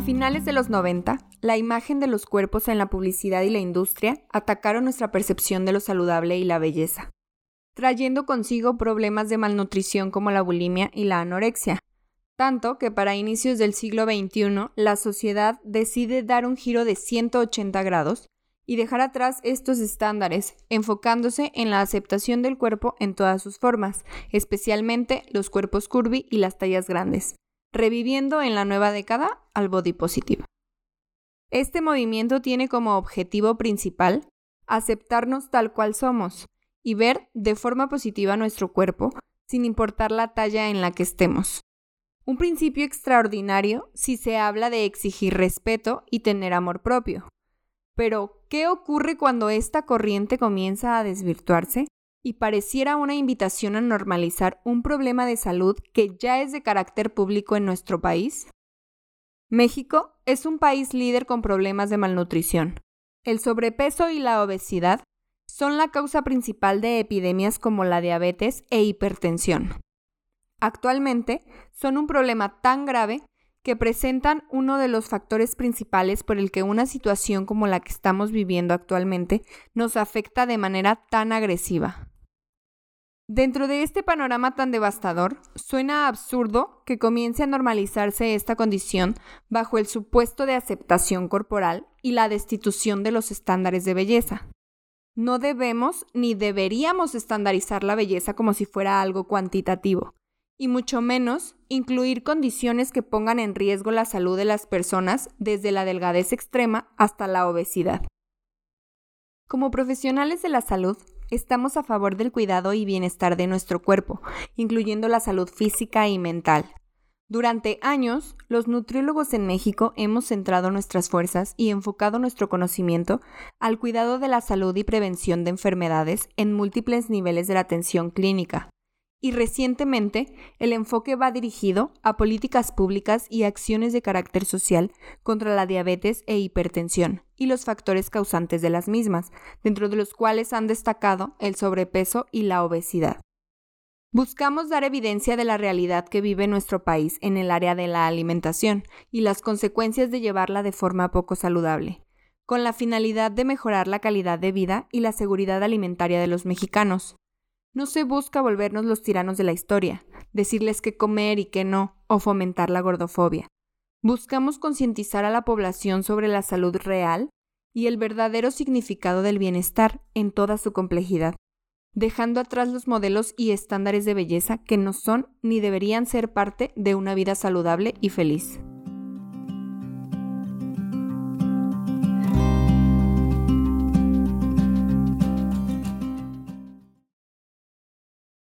finales de los 90, la imagen de los cuerpos en la publicidad y la industria atacaron nuestra percepción de lo saludable y la belleza, trayendo consigo problemas de malnutrición como la bulimia y la anorexia, tanto que para inicios del siglo XXI la sociedad decide dar un giro de 180 grados y dejar atrás estos estándares, enfocándose en la aceptación del cuerpo en todas sus formas, especialmente los cuerpos curvy y las tallas grandes, reviviendo en la nueva década al body positive. Este movimiento tiene como objetivo principal aceptarnos tal cual somos y ver de forma positiva nuestro cuerpo, sin importar la talla en la que estemos. Un principio extraordinario si se habla de exigir respeto y tener amor propio. Pero, ¿qué ocurre cuando esta corriente comienza a desvirtuarse? Y pareciera una invitación a normalizar un problema de salud que ya es de carácter público en nuestro país? México es un país líder con problemas de malnutrición. El sobrepeso y la obesidad son la causa principal de epidemias como la diabetes e hipertensión. Actualmente son un problema tan grave que presentan uno de los factores principales por el que una situación como la que estamos viviendo actualmente nos afecta de manera tan agresiva. Dentro de este panorama tan devastador, suena absurdo que comience a normalizarse esta condición bajo el supuesto de aceptación corporal y la destitución de los estándares de belleza. No debemos ni deberíamos estandarizar la belleza como si fuera algo cuantitativo, y mucho menos incluir condiciones que pongan en riesgo la salud de las personas desde la delgadez extrema hasta la obesidad. Como profesionales de la salud, Estamos a favor del cuidado y bienestar de nuestro cuerpo, incluyendo la salud física y mental. Durante años, los nutriólogos en México hemos centrado nuestras fuerzas y enfocado nuestro conocimiento al cuidado de la salud y prevención de enfermedades en múltiples niveles de la atención clínica, y recientemente el enfoque va dirigido a políticas públicas y acciones de carácter social contra la diabetes e hipertensión y los factores causantes de las mismas, dentro de los cuales han destacado el sobrepeso y la obesidad. Buscamos dar evidencia de la realidad que vive nuestro país en el área de la alimentación y las consecuencias de llevarla de forma poco saludable, con la finalidad de mejorar la calidad de vida y la seguridad alimentaria de los mexicanos. No se busca volvernos los tiranos de la historia, decirles qué comer y qué no, o fomentar la gordofobia. Buscamos concientizar a la población sobre la salud real y el verdadero significado del bienestar en toda su complejidad, dejando atrás los modelos y estándares de belleza que no son ni deberían ser parte de una vida saludable y feliz.